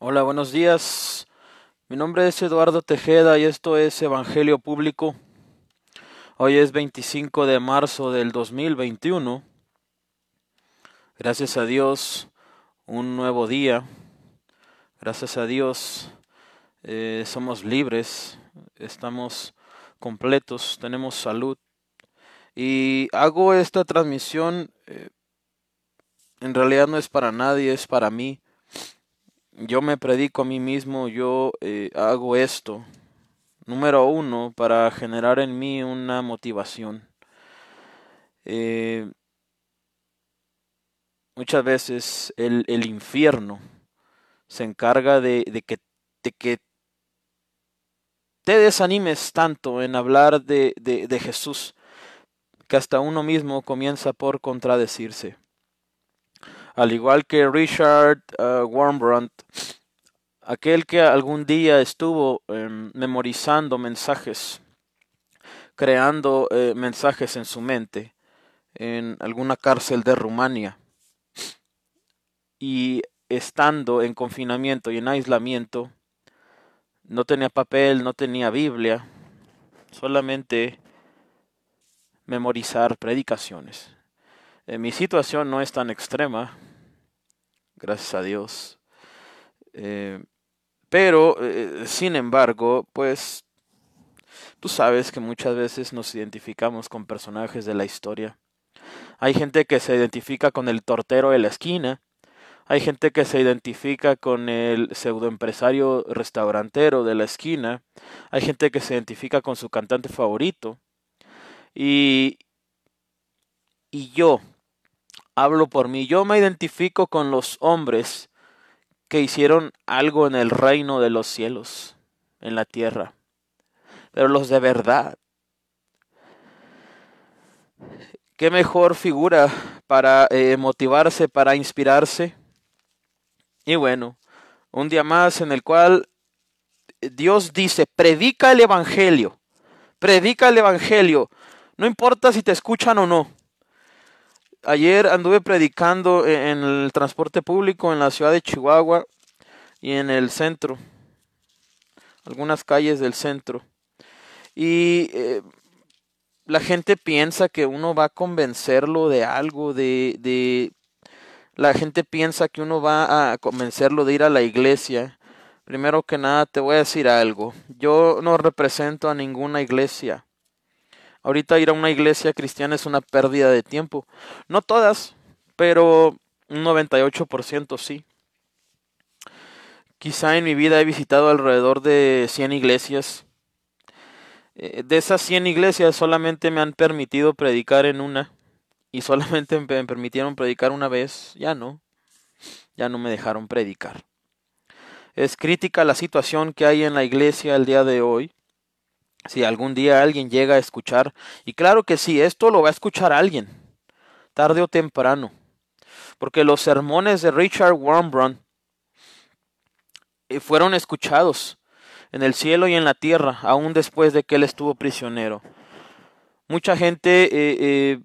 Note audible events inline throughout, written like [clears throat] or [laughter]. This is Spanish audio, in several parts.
Hola, buenos días. Mi nombre es Eduardo Tejeda y esto es Evangelio Público. Hoy es 25 de marzo del 2021. Gracias a Dios, un nuevo día. Gracias a Dios, eh, somos libres, estamos completos, tenemos salud. Y hago esta transmisión, eh, en realidad no es para nadie, es para mí yo me predico a mí mismo, yo eh, hago esto. Número uno, para generar en mí una motivación. Eh, muchas veces el, el, infierno se encarga de, de, que, de, que, te desanimes tanto en hablar de, de Jesús que hasta uno mismo comienza por contradecirse al igual que Richard uh, aquel que algún día estuvo em, memorizando mensajes, creando eh, mensajes en su mente en alguna cárcel de Rumania y estando en confinamiento y en aislamiento, no tenía papel, no tenía Biblia, solamente memorizar predicaciones. Eh, mi situación no es tan extrema, gracias a Dios. Eh, pero, eh, sin embargo, pues tú sabes que muchas veces nos identificamos con personajes de la historia. Hay gente que se identifica con el tortero de la esquina, hay gente que se identifica con el pseudoempresario restaurantero de la esquina, hay gente que se identifica con su cantante favorito. Y, y yo, hablo por mí. Yo me identifico con los hombres que hicieron algo en el reino de los cielos, en la tierra. Pero los de verdad. ¿Qué mejor figura para eh, motivarse, para inspirarse? Y bueno, un día más en el cual Dios dice, predica el Evangelio, predica el Evangelio, no importa si te escuchan o no ayer anduve predicando e-, en el transporte público en la ciudad de Chihuahua y en el centro, algunas calles del centro. Y eh, la gente piensa que uno va a convencerlo de algo, de, de... La gente piensa que uno va a convencerlo de ir a la iglesia. Primero que nada te voy a decir algo. Yo no represento a ninguna iglesia. Ahorita ir a una iglesia cristiana es una pérdida de tiempo. No todas, pero un 98% sí. Quizá en mi vida he visitado alrededor de 100 iglesias. Eh, de esas 100 iglesias solamente me han permitido predicar en una. Y solamente [laughs] me permitieron predicar una vez. Ya no. Ya no me dejaron predicar. Es crítica la situación que hay en la iglesia el día de hoy si algún día alguien llega a escuchar, y claro que sí, esto lo va a escuchar alguien, tarde o temprano, porque los sermones de Richard Warmbrun eh, fueron escuchados en el cielo y en la tierra, aún después de que él estuvo prisionero. Mucha gente eh, eh,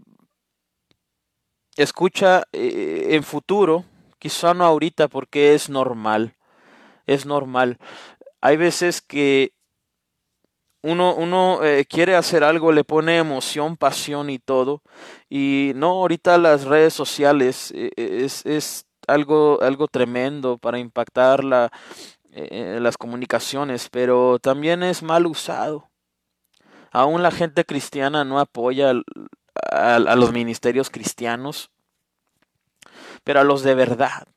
escucha en futuro, quizá no ahorita porque es normal, es normal. Hay veces que uno, uno eh, quiere hacer algo, le pone emoción, pasión y todo. Y no, ahorita las redes sociales eh, eh, es, es algo, algo tremendo para impactar la, las comunicaciones, pero también es mal usado. Aún la gente cristiana no apoya a, a los ministerios cristianos, pero a los de verdad.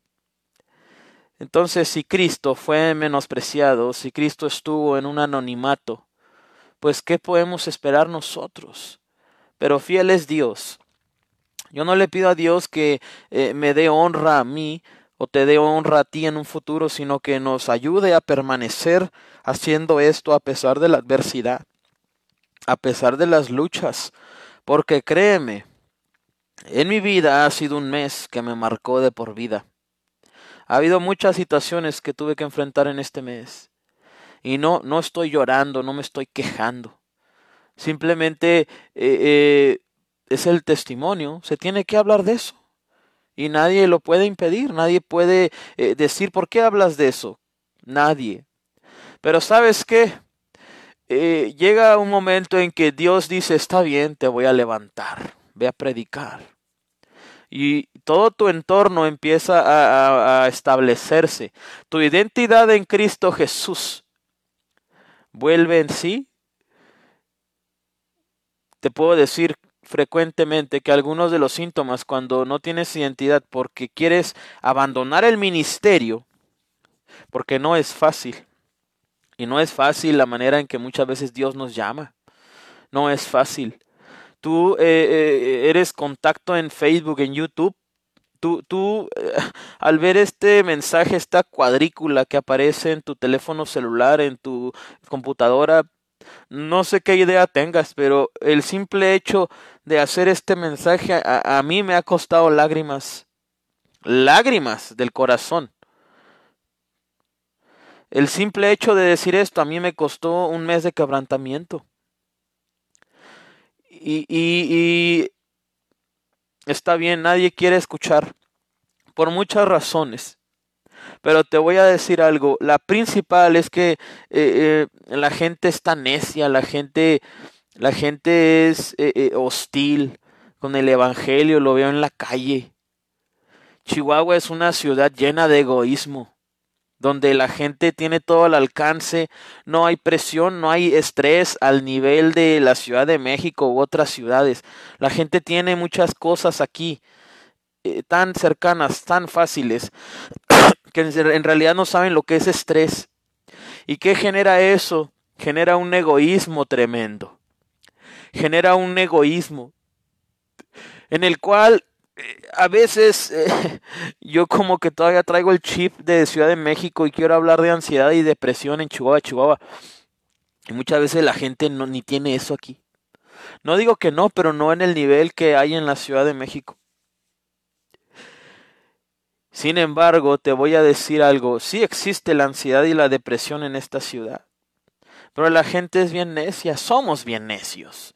Entonces, si Cristo fue menospreciado, si Cristo estuvo en un anonimato, pues ¿qué podemos esperar nosotros? Pero fiel es Dios. Yo no le pido a Dios que eh, me dé honra a mí o te dé honra a ti en un futuro, sino que nos ayude a permanecer haciendo esto a pesar de la adversidad, a pesar de las luchas, porque créeme, en mi vida ha sido un mes que me marcó de por vida. Ha habido muchas situaciones que tuve que enfrentar en este mes. Y no, no estoy llorando, no me estoy quejando. Simplemente eh, eh, es el testimonio, se tiene que hablar de eso. Y nadie lo puede impedir, nadie puede eh, decir, ¿por qué hablas de eso? nadie. Pero sabes qué? Llega un momento en que Dios dice, está bien, te voy a levantar, ve a predicar. Y todo tu entorno empieza a establecerse. Tu identidad en Cristo Jesús vuelve en sí. Te puedo decir frecuentemente que algunos de los síntomas cuando no tienes identidad porque quieres abandonar el ministerio, porque no es fácil, y no es fácil la manera en que muchas veces Dios nos llama. No es fácil. Tú eh, eh, eres contacto en Facebook, en YouTube. Tú, eh, al ver este mensaje, esta cuadrícula que aparece en tu teléfono celular, en tu computadora, no sé qué idea tengas, pero el simple hecho de hacer este mensaje a, mí me ha costado lágrimas. Lágrimas del corazón. El simple hecho de decir esto a mí me costó un mes de quebrantamiento. Y, y, está bien, nadie quiere escuchar por muchas razones. Pero te voy a decir algo, la principal es que eh, eh, la gente está necia, la gente, la gente es eh, hostil con el Evangelio, lo veo en la calle. Chihuahua es una ciudad llena de egoísmo donde la gente tiene todo al alcance, no hay presión, no hay estrés al nivel de la Ciudad de México u otras ciudades. La gente tiene muchas cosas aquí eh, tan cercanas, tan fáciles, [coughs] que en realidad no saben lo que es estrés. ¿Y qué genera eso? Genera un egoísmo tremendo. Genera un egoísmo en el cual a veces eh, [laughs] yo como que todavía traigo el chip de Ciudad de México y quiero hablar de ansiedad y depresión en Chihuahua, Chihuahua. Y muchas veces la gente no ni tiene eso aquí. No digo que no, pero no en el nivel que hay en la Ciudad de México. Sin embargo, te voy a decir algo, sí existe la ansiedad y la depresión en esta ciudad. Pero la gente es bien necia, somos bien necios.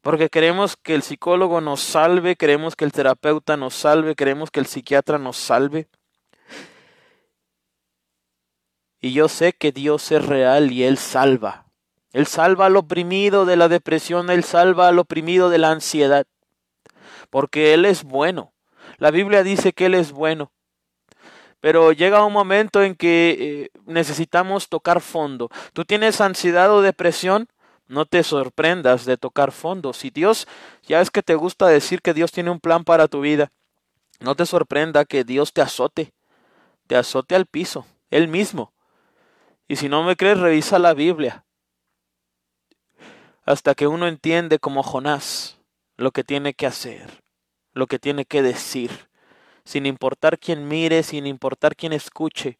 Porque queremos que el psicólogo nos salve, queremos que el terapeuta nos salve, queremos que el psiquiatra nos salve. Y yo sé que Dios es real y Él salva. Él salva al oprimido de la depresión, Él salva al oprimido de la ansiedad. Porque Él es bueno. La Biblia dice que Él es bueno. Pero llega un momento en que eh, necesitamos tocar fondo. ¿Tú tienes ansiedad o depresión? No te sorprendas de tocar fondo. Si Dios, ya es que te gusta decir que Dios tiene un plan para tu vida, no te sorprenda que Dios te azote, te azote al piso, Él mismo. Y si no me crees, revisa la Biblia. Hasta que uno entiende como Jonás lo que tiene que hacer, lo que tiene que decir, sin importar quién mire, sin importar quién escuche.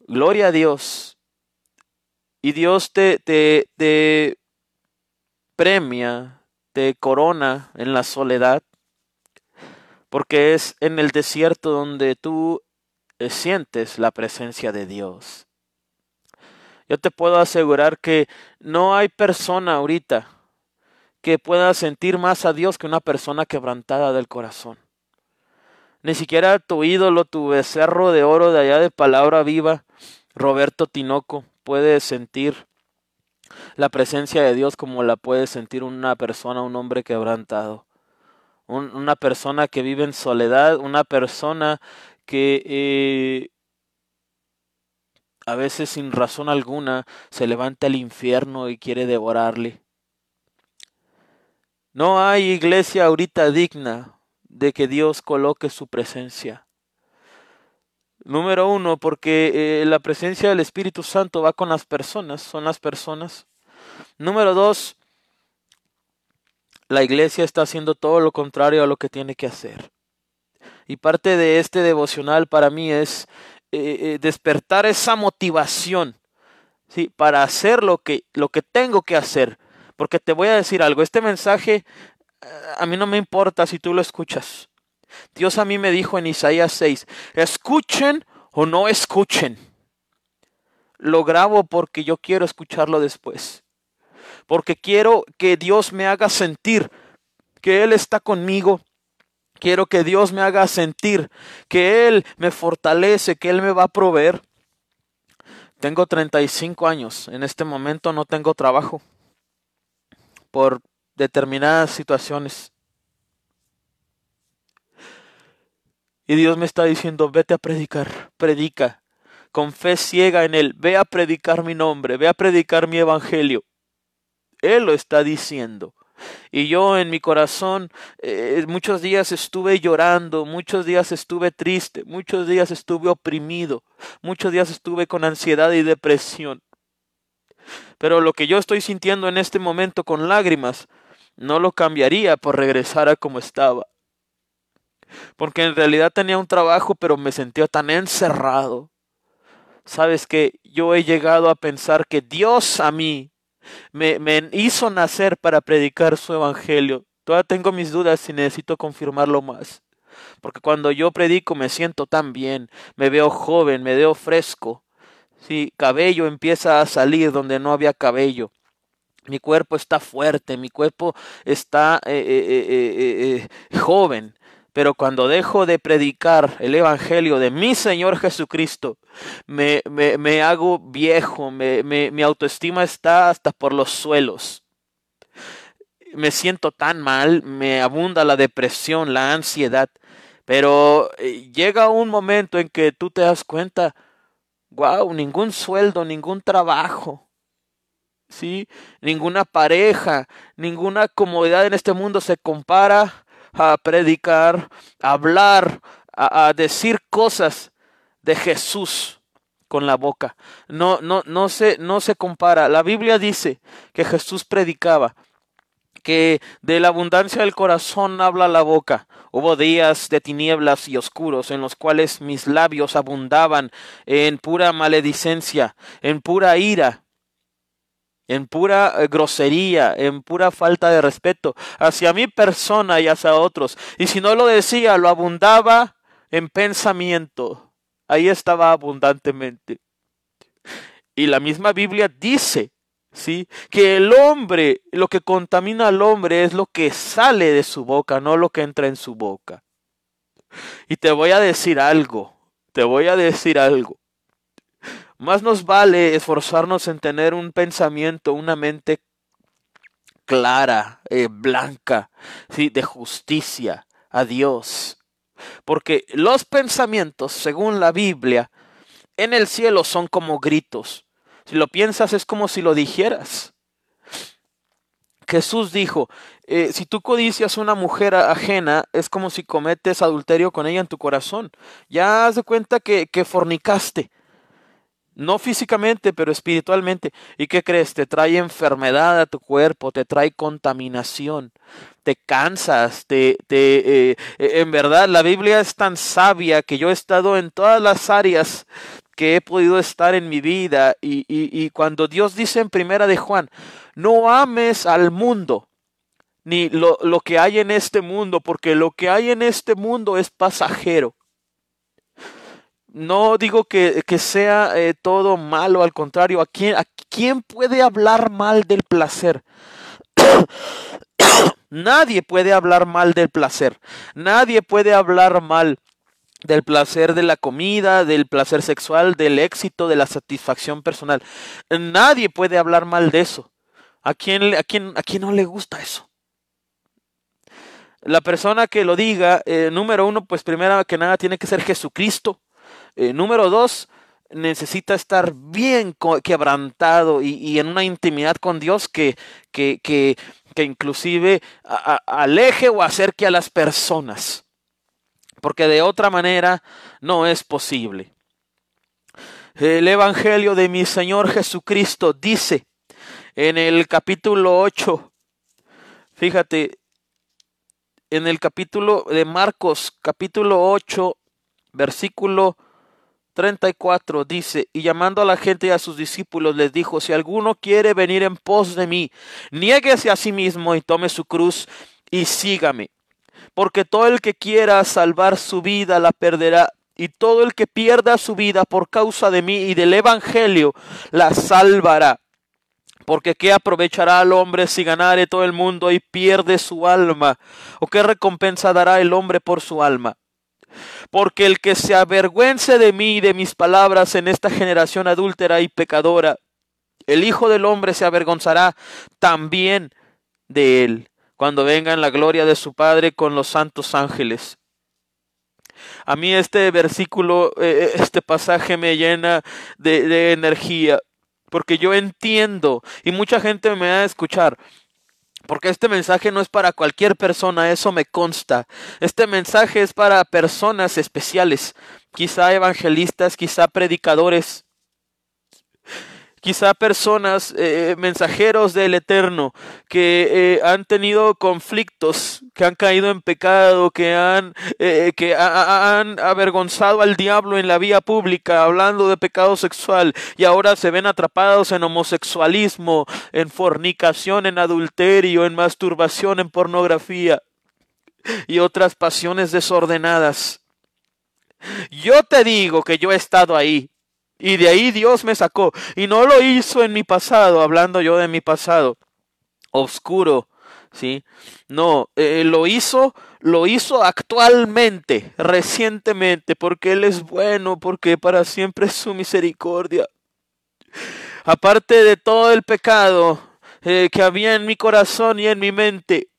Gloria a Dios y Dios te, te, te premia, te corona en la soledad, porque es en el desierto donde tú eh, sientes la presencia de Dios. Yo te puedo asegurar que no hay persona ahorita que pueda sentir más a Dios que una persona quebrantada del corazón. Ni siquiera tu ídolo, tu becerro de oro de allá de palabra viva, Roberto Tinoco, puede sentir la presencia de Dios como la puede sentir una persona, un hombre quebrantado. una persona que vive en soledad, una persona que eh, a veces sin razón alguna se levanta el infierno y quiere devorarle. No hay iglesia ahorita digna de que Dios coloque su presencia. Número uno, porque eh, la presencia del Espíritu Santo va con las personas, son las personas. Número dos, la iglesia está haciendo todo lo contrario a lo que tiene que hacer. Y parte de este devocional para mí es eh, eh, despertar esa motivación ¿sí? para hacer lo que, lo que tengo que hacer. Porque te voy a decir algo, este mensaje a mí no me importa si tú lo escuchas. Dios a mí me dijo en Isaías 6, escuchen o no escuchen. Lo grabo porque yo quiero escucharlo después. Porque quiero que Dios me haga sentir que Él está conmigo. Quiero que Dios me haga sentir que Él me fortalece, que Él me va a proveer. tengo 35 años. En este momento no tengo trabajo por determinadas situaciones. Y Dios me está diciendo, vete a predicar, predica, con fe ciega en Él, ve a predicar mi nombre, ve a predicar mi evangelio. Él lo está diciendo. Y yo en mi corazón eh, muchos días estuve llorando, muchos días estuve triste, muchos días estuve oprimido, muchos días estuve con ansiedad y depresión. Pero lo que yo estoy sintiendo en este momento con lágrimas, no lo cambiaría por regresar a como estaba. Porque en realidad tenía un trabajo, pero me sentía tan encerrado. Sabes que yo he llegado a pensar que Dios a mí me, me hizo nacer para predicar su evangelio. Todavía tengo mis dudas y necesito confirmarlo más. Porque cuando yo predico me siento tan bien, me veo joven, me veo fresco. Sí, cabello empieza a salir donde no había cabello. Mi cuerpo está fuerte, mi cuerpo está eh, eh, eh, joven. Pero cuando dejo de predicar el Evangelio de mi Señor Jesucristo, me, me, me hago viejo, me, mi autoestima está hasta por los suelos. Me siento tan mal, me abunda la depresión, la ansiedad. Pero eh, llega un momento en que tú te das cuenta, wow, ningún sueldo, ningún trabajo, ¿sí? Ninguna pareja, ninguna comodidad en este mundo se compara a predicar, a hablar, a, decir cosas de Jesús con la boca. No, no, no se, no se compara. La Biblia dice que Jesús predicaba, que de la abundancia del corazón habla la boca. Hubo días de tinieblas y oscuros en los cuales mis labios abundaban en pura maledicencia, en pura ira, en pura eh, grosería, en pura falta de respeto hacia mi persona y hacia otros. Y si no lo decía, lo abundaba en pensamiento. Ahí estaba abundantemente. Y la misma Biblia dice, ¿sí? Que el hombre, lo que contamina al hombre es lo que sale de su boca, no lo que entra en su boca. Y te voy a decir algo, te voy a decir algo. Más nos vale esforzarnos en tener un pensamiento, una mente clara, eh, blanca, ¿sí? de justicia a Dios. Porque los pensamientos, según la Biblia, en el cielo son como gritos. Si lo piensas es como si lo dijeras. Jesús dijo, eh, si tú codicias una mujer ajena, es como si cometes adulterio con ella en tu corazón. Ya haz de cuenta que, que fornicaste. No físicamente, pero espiritualmente. ¿Y qué crees? Te trae enfermedad a tu cuerpo, te trae contaminación, te cansas, te, te eh, en verdad la Biblia es tan sabia que yo he estado en todas las áreas que he podido estar en mi vida y, y, y cuando Dios dice en primera de Juan, no ames al mundo, ni lo, lo que hay en este mundo, porque lo que hay en este mundo es pasajero. No digo que, sea eh, todo malo, al contrario, ¿a quién, ¿a quién puede hablar mal del placer? [coughs] Nadie puede hablar mal del placer. Nadie puede hablar mal del placer de la comida, del placer sexual, del éxito, de la satisfacción personal. Nadie puede hablar mal de eso. ¿A quién, a quién, a quién no le gusta eso? La persona que lo diga, eh, número uno, pues primero que nada tiene que ser Jesucristo. Eh, número dos, necesita estar bien quebrantado y, en una intimidad con Dios que, que, que, que inclusive aleje o acerque a las personas. Porque de otra manera no es posible. El Evangelio de mi Señor Jesucristo dice en el capítulo 8, fíjate, en el capítulo de Marcos, capítulo 8, versículo 34 dice, y llamando a la gente y a sus discípulos les dijo, si alguno quiere venir en pos de mí, niéguese a sí mismo y tome su cruz y sígame. Porque todo el que quiera salvar su vida la perderá, y todo el que pierda su vida por causa de mí y del Evangelio la salvará. Porque ¿qué aprovechará al hombre si ganare todo el mundo y pierde su alma? ¿O qué recompensa dará el hombre por su alma? Porque el que se avergüence de mí y de mis palabras en esta generación adúltera y pecadora, el Hijo del Hombre se avergonzará también de él, cuando venga en la gloria de su Padre con los santos ángeles. A mí este versículo, eh, este pasaje me llena de, de energía, porque yo entiendo, y mucha gente me va a escuchar, porque este mensaje no es para cualquier persona, eso me consta. Este mensaje es para personas especiales, quizá evangelistas, quizá predicadores, quizá personas, eh, mensajeros del Eterno, que eh, han tenido conflictos, que han caído en pecado, que han, eh, que han avergonzado al diablo en la vía pública, hablando de pecado sexual, y ahora se ven atrapados en homosexualismo, en fornicación, en adulterio, en masturbación, en pornografía y otras pasiones desordenadas. Yo te digo que yo he estado ahí. Y de ahí Dios me sacó. Y no lo hizo en mi pasado, hablando yo de mi pasado oscuro, ¿sí? No, eh, lo hizo, lo hizo actualmente, recientemente, porque Él es bueno, porque para siempre es su misericordia. Aparte de todo el pecado eh, que había en mi corazón y en mi mente,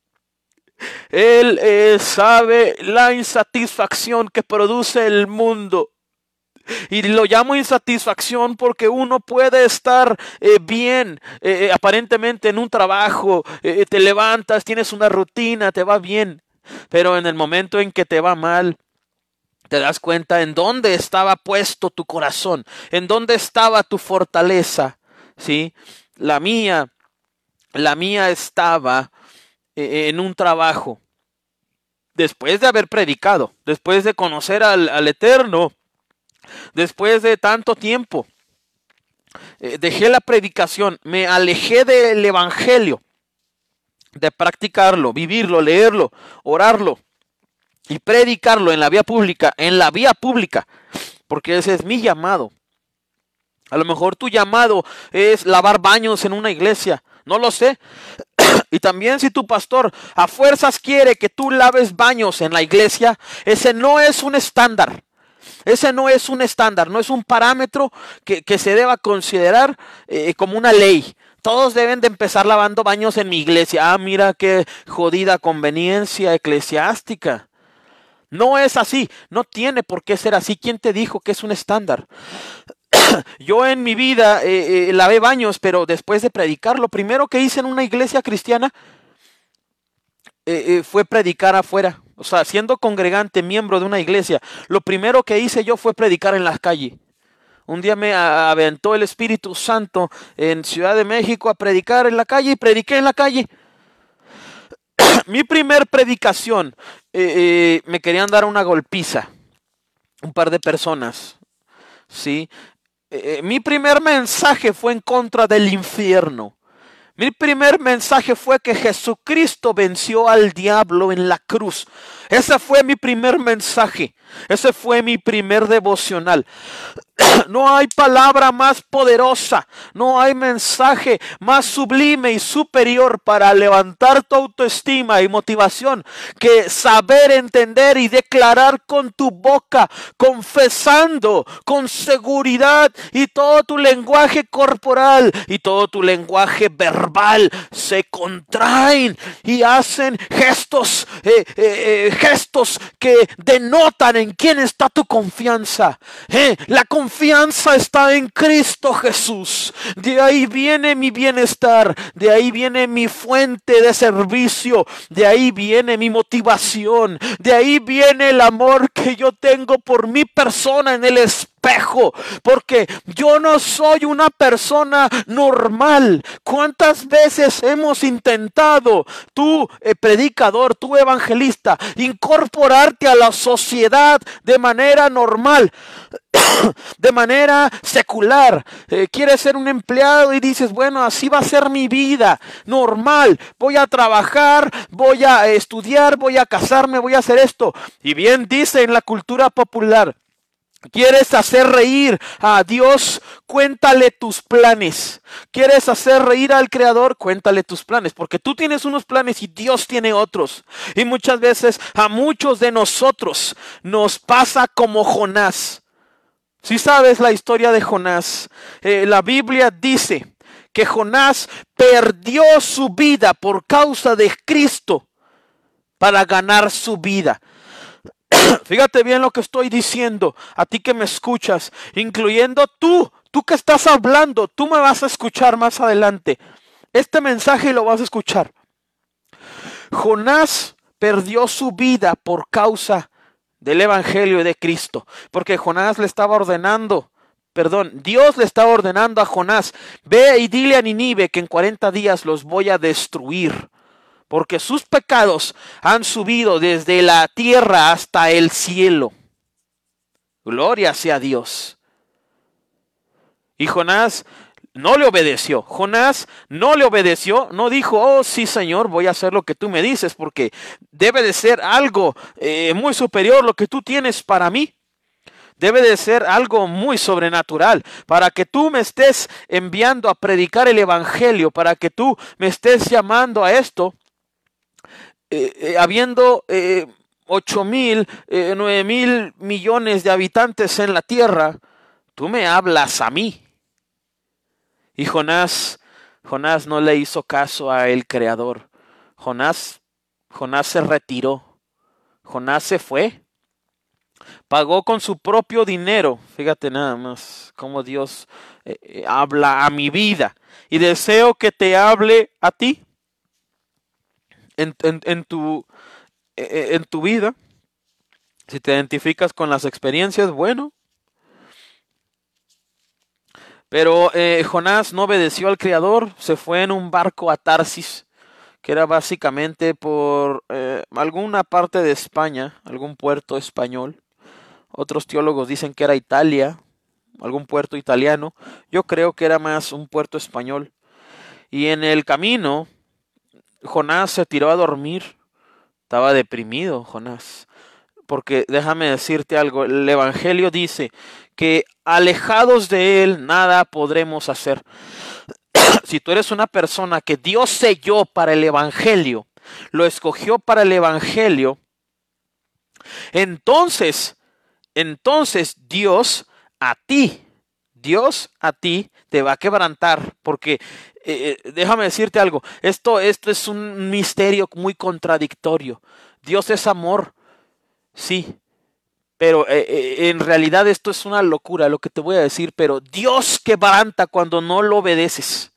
Él eh, sabe la insatisfacción que produce el mundo y lo llamo insatisfacción porque uno puede estar eh, bien, eh, eh, aparentemente en un trabajo, te levantas, tienes una rutina, te va bien, pero en el momento en que te va mal, te das cuenta en dónde estaba puesto tu corazón, en dónde estaba tu fortaleza, ¿sí? La mía, la mía estaba en un trabajo. Después de haber predicado, después de conocer al, al Eterno, Después de tanto tiempo, eh, dejé la predicación, me alejé del Evangelio, de practicarlo, vivirlo, leerlo, orarlo y predicarlo en la vía pública, en la vía pública, porque ese es mi llamado. A lo mejor tu llamado es lavar baños en una iglesia, no lo sé. [clears throat] Y también si tu pastor a fuerzas quiere que tú laves baños en la iglesia, ese no es un estándar. Ese no es un estándar, no es un parámetro que, se deba considerar eh, como una ley. Todos deben de empezar lavando baños en mi iglesia. Ah, mira qué jodida conveniencia eclesiástica. No es así, no tiene por qué ser así. ¿Quién te dijo que es un estándar? [clears throat] Yo en mi vida eh, eh, lavé baños, pero después de predicar, lo primero que hice en una iglesia cristiana fue predicar afuera o sea, siendo congregante, miembro de una iglesia, lo primero que hice yo fue predicar en las calles. Un día me aventó el Espíritu Santo en Ciudad de México a predicar en la calle y prediqué en la calle. [clears throat] Mi primer predicación, eh, eh, me querían dar una golpiza, un par de personas, ¿sí? Eh, mi primer mensaje fue en contra del infierno. Mi primer mensaje fue que Jesucristo venció al diablo en la cruz. Ese fue mi primer mensaje. Ese fue mi primer devocional. [clears throat] No hay palabra más poderosa, no hay mensaje más sublime y superior para levantar tu autoestima y motivación que saber entender y declarar con tu boca, confesando con seguridad y todo tu lenguaje corporal y todo tu lenguaje verbal se contraen y hacen gestos, eh, eh, eh, gestos que denotan en quién está tu confianza. la confianza está en Cristo Jesús. De ahí viene mi bienestar, de ahí viene mi fuente de servicio, de ahí viene mi motivación, de ahí viene el amor que yo tengo por mi persona en el Espíritu porque yo no soy una persona normal. ¿Cuántas veces hemos intentado, tú eh, predicador, tú evangelista, incorporarte a la sociedad de manera normal? [coughs] de manera secular. Eh, quieres ser un empleado y dices, bueno, así va a ser mi vida normal. Voy a trabajar, voy a estudiar, voy a casarme, voy a hacer esto. Y bien dice en la cultura popular, ¿Quieres hacer reír a Dios? Cuéntale tus planes. ¿Quieres hacer reír al Creador? Cuéntale tus planes, porque tú tienes unos planes y Dios tiene otros. Y muchas veces a muchos de nosotros nos pasa como Jonás. Si sabes la historia de Jonás, eh, la Biblia dice que Jonás perdió su vida por causa de Cristo para ganar su vida. [coughs] Fíjate bien lo que estoy diciendo, a ti que me escuchas, incluyendo tú, tú que estás hablando, tú me vas a escuchar más adelante. Este mensaje lo vas a escuchar. Jonás perdió su vida por causa del Evangelio de Cristo, porque Jonás le estaba ordenando, perdón, Dios le estaba ordenando a Jonás, ve y dile a Ninive que en 40 días los voy a destruir porque sus pecados han subido desde la tierra hasta el cielo. Gloria sea Dios. Y Jonás no le obedeció. Jonás no le obedeció, no dijo, oh sí Señor, voy a hacer lo que tú me dices, porque debe de ser algo eh, muy superior lo que tú tienes para mí. Debe de ser algo muy sobrenatural para que tú me estés enviando a predicar el Evangelio, para que tú me estés llamando a esto. Eh, eh, habiendo eh, ocho mil, nueve mil millones de habitantes en la tierra, tú me hablas a mí. Y Jonás, Jonás no le hizo caso a el Creador. Jonás, Jonás se retiró. Jonás se fue. Pagó con su propio dinero. Fíjate nada más cómo Dios habla a mi vida. Y deseo que te hable a ti en, tu, e, e, en tu vida. Si te identificas con las experiencias, bueno. Pero eh, Jonás no obedeció al Creador, se fue en un barco a Tarsis, que era básicamente por eh, alguna parte de España, algún puerto español. Otros teólogos dicen que era Italia, algún puerto italiano. Yo creo que era más un puerto español. Y en el camino Jonás se tiró a dormir. Estaba deprimido, Jonás. Porque déjame decirte algo, el Evangelio dice que alejados de Él nada podremos hacer. [clears throat] si tú eres una persona que Dios selló para el Evangelio, lo escogió para el Evangelio, entonces, entonces Dios a ti, Dios a ti te va a quebrantar, porque eh, eh, déjame decirte algo, esto, esto es un misterio muy contradictorio. Dios es amor, sí, pero eh, en realidad esto es una locura lo que te voy a decir, pero Dios quebranta cuando no lo obedeces.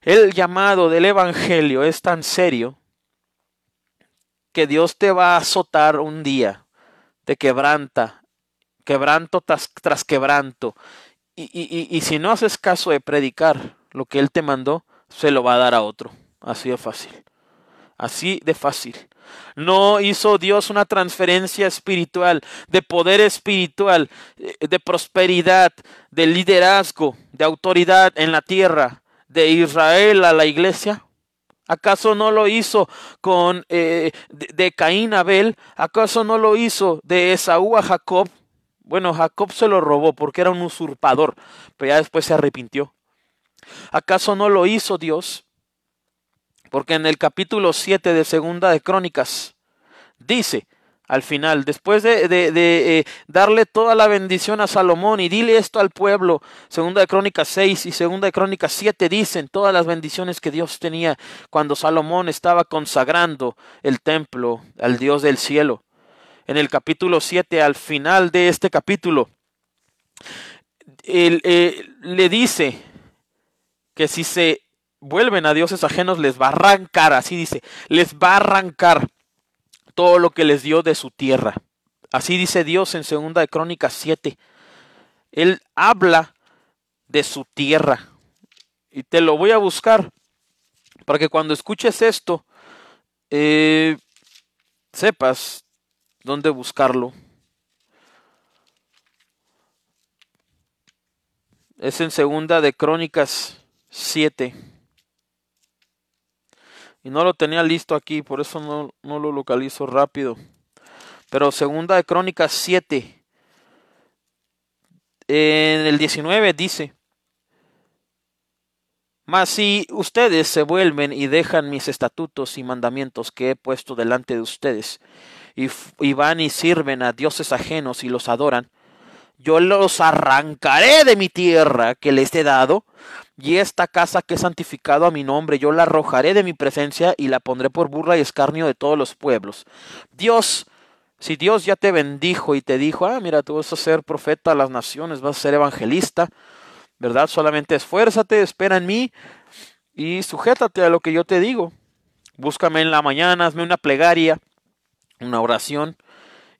El llamado del Evangelio es tan serio que Dios te va a azotar un día, te quebranta, quebranto tras, tras quebranto. Y, y, y, si no haces caso de predicar, lo que Él te mandó, se lo va a dar a otro. Así de fácil. Así de fácil. No hizo Dios una transferencia espiritual, de poder espiritual, eh, de prosperidad, de liderazgo, de autoridad en la tierra, de Israel a la iglesia. ¿Acaso no lo hizo con eh, de, de, Caín a Abel? ¿Acaso no lo hizo de Esaú a Jacob? Bueno, Jacob se lo robó porque era un usurpador, pero ya después se arrepintió. ¿Acaso no lo hizo Dios? Porque en el capítulo 7 de Segunda de Crónicas dice al final, después de, de, eh, darle toda la bendición a Salomón y dile esto al pueblo, Segunda de Crónicas 6 y Segunda de Crónicas 7 dicen todas las bendiciones que Dios tenía cuando Salomón estaba consagrando el templo al Dios del cielo. En el capítulo 7, al final de este capítulo, él, eh, le dice que si se vuelven a dioses ajenos les va a arrancar, así dice, les va a arrancar todo lo que les dio de su tierra. Así dice Dios en segunda de Crónicas 7. Él habla de su tierra. Y te lo voy a buscar para que cuando escuches esto eh, sepas dónde buscarlo. Es en segunda de Crónicas 7. Y no lo tenía listo aquí, por eso no, lo localizo rápido. Pero segunda de Crónicas 7. en el 19 dice, mas si ustedes se vuelven y dejan mis estatutos y mandamientos que he puesto delante de ustedes, y, van y sirven a dioses ajenos y los adoran, yo los arrancaré de mi tierra que les he dado, y esta casa que he santificado a mi nombre, yo la arrojaré de mi presencia y la pondré por burla y escarnio de todos los pueblos. Dios, si Dios ya te bendijo y te dijo, ah, mira, tú vas a ser profeta a las naciones, vas a ser evangelista, ¿verdad? Solamente esfuérzate, espera en mí y sujétate a lo que yo te digo. Búscame en la mañana, hazme una plegaria, una oración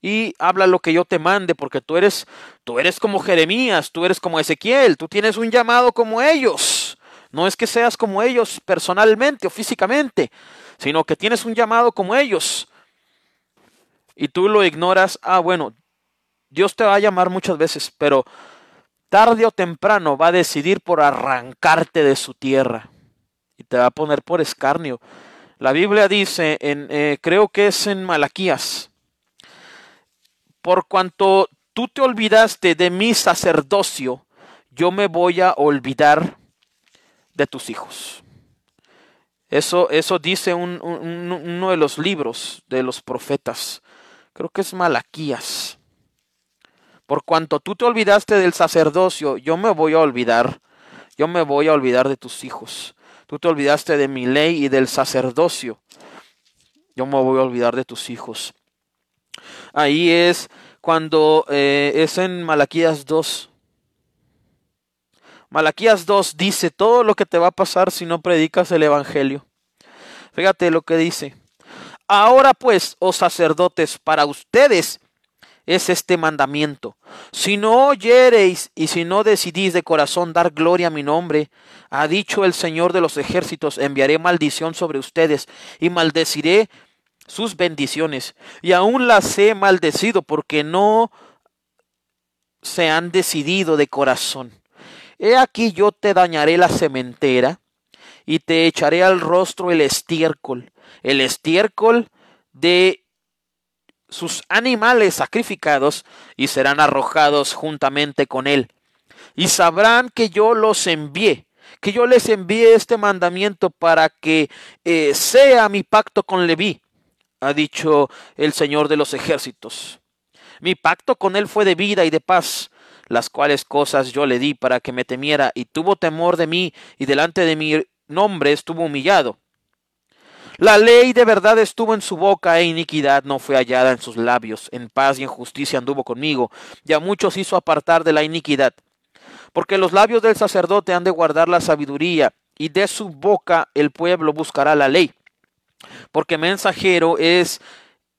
y habla lo que yo te mande, porque tú eres, tú eres como Jeremías, tú eres como Ezequiel, tú tienes un llamado como ellos. No es que seas como ellos personalmente o físicamente, sino que tienes un llamado como ellos. Y tú lo ignoras, ah, bueno, Dios te va a llamar muchas veces, pero tarde o temprano va a decidir por arrancarte de su tierra y te va a poner por escarnio. La Biblia dice, en, eh, creo que es en Malaquías, por cuanto tú te olvidaste de mi sacerdocio, yo me voy a olvidar de tus hijos. Eso, eso dice uno de los libros de los profetas. Creo que es Malaquías. Por cuanto tú te olvidaste del sacerdocio, yo me voy a olvidar. Yo me voy a olvidar de tus hijos. Tú te olvidaste de mi ley y del sacerdocio. Yo me voy a olvidar de tus hijos. Ahí es cuando eh, es en Malaquías 2. Malaquías 2 dice todo lo que te va a pasar si no predicas el Evangelio. Fíjate lo que dice. Ahora pues, oh sacerdotes, para ustedes es este mandamiento. Si no oyereis y si no decidís de corazón dar gloria a mi nombre, ha dicho el Señor de los ejércitos, enviaré maldición sobre ustedes y maldeciré sus bendiciones. Y aún las he maldecido porque no se han decidido de corazón. He aquí yo te dañaré la cementera y te echaré al rostro el estiércol, el estiércol de sus animales sacrificados y serán arrojados juntamente con él. Y sabrán que yo los envié, que yo les envié este mandamiento para que eh, sea mi pacto con Leví ha dicho el Señor de los ejércitos. Mi pacto con él fue de vida y de paz, las cuales cosas yo le di para que me temiera, y tuvo temor de mí, y delante de mi nombre estuvo humillado. La ley de verdad estuvo en su boca, e iniquidad no fue hallada en sus labios. En paz y en justicia anduvo conmigo, y a muchos hizo apartar de la iniquidad. Porque los labios del sacerdote han de guardar la sabiduría, y de su boca el pueblo buscará la ley porque mensajero es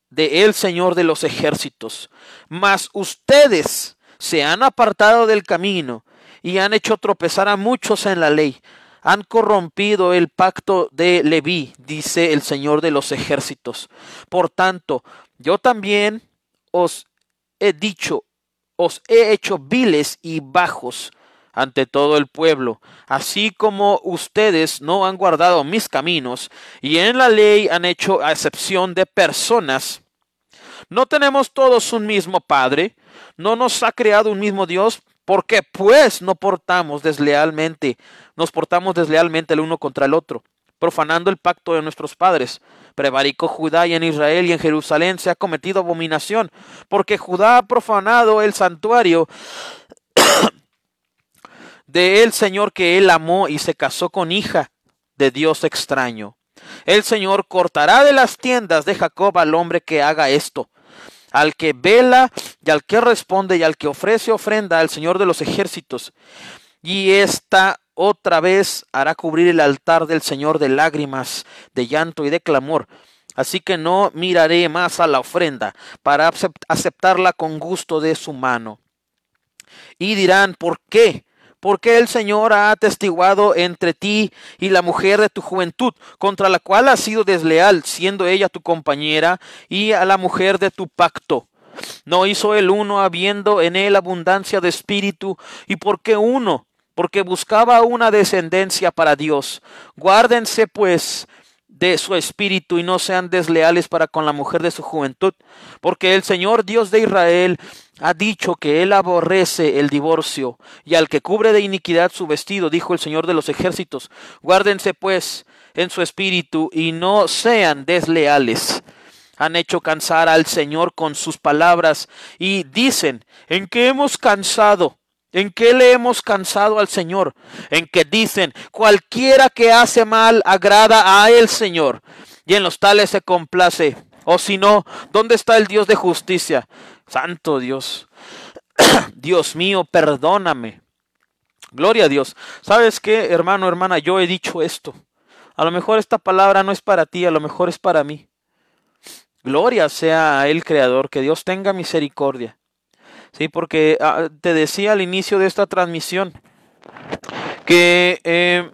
de el Señor de los ejércitos. Mas ustedes se han apartado del camino y han hecho tropezar a muchos en la ley. Han corrompido el pacto de Leví, dice el Señor de los ejércitos. Por tanto, yo también os he dicho, os he hecho viles y bajos ante todo el pueblo, así como ustedes no han guardado mis caminos y en la ley han hecho excepción de personas. ¿No tenemos todos un mismo Padre? ¿No nos ha creado un mismo Dios? ¿Por qué pues no portamos deslealmente, nos portamos deslealmente el uno contra el otro, profanando el pacto de nuestros padres? Prevaricó Judá y en Israel y en Jerusalén se ha cometido abominación, porque Judá ha profanado el santuario de el Señor que él amó y se casó con hija de Dios extraño. El Señor cortará de las tiendas de Jacob al hombre que haga esto, al que vela y al que responde y al que ofrece ofrenda al Señor de los ejércitos. Y esta otra vez hará cubrir el altar del Señor de lágrimas, de llanto y de clamor. Así que no miraré más a la ofrenda para aceptarla con gusto de su mano. Y dirán, ¿por qué? Porque el Señor ha atestiguado entre ti y la mujer de tu juventud, contra la cual has sido desleal, siendo ella tu compañera, y a la mujer de tu pacto. No hizo el uno habiendo en él abundancia de espíritu, y porque uno, porque buscaba una descendencia para Dios. Guárdense pues de su espíritu y no sean desleales para con la mujer de su juventud, porque el Señor Dios de Israel ha dicho que él aborrece el divorcio, y al que cubre de iniquidad su vestido, dijo el Señor de los ejércitos, guárdense pues en su espíritu y no sean desleales. Han hecho cansar al Señor con sus palabras y dicen, ¿en qué hemos cansado? ¿En qué le hemos cansado al Señor? En que dicen, cualquiera que hace mal agrada a el Señor, y en los tales se complace. O si no, ¿dónde está el Dios de justicia? Santo Dios. [clears throat] Dios mío, perdóname. Gloria a Dios. ¿Sabes qué, hermano, hermana? Yo he dicho esto. A lo mejor esta palabra no es para ti, a lo mejor es para mí. Gloria sea el Creador, que Dios tenga misericordia. Sí, porque ah, te decía al inicio de esta transmisión que eh,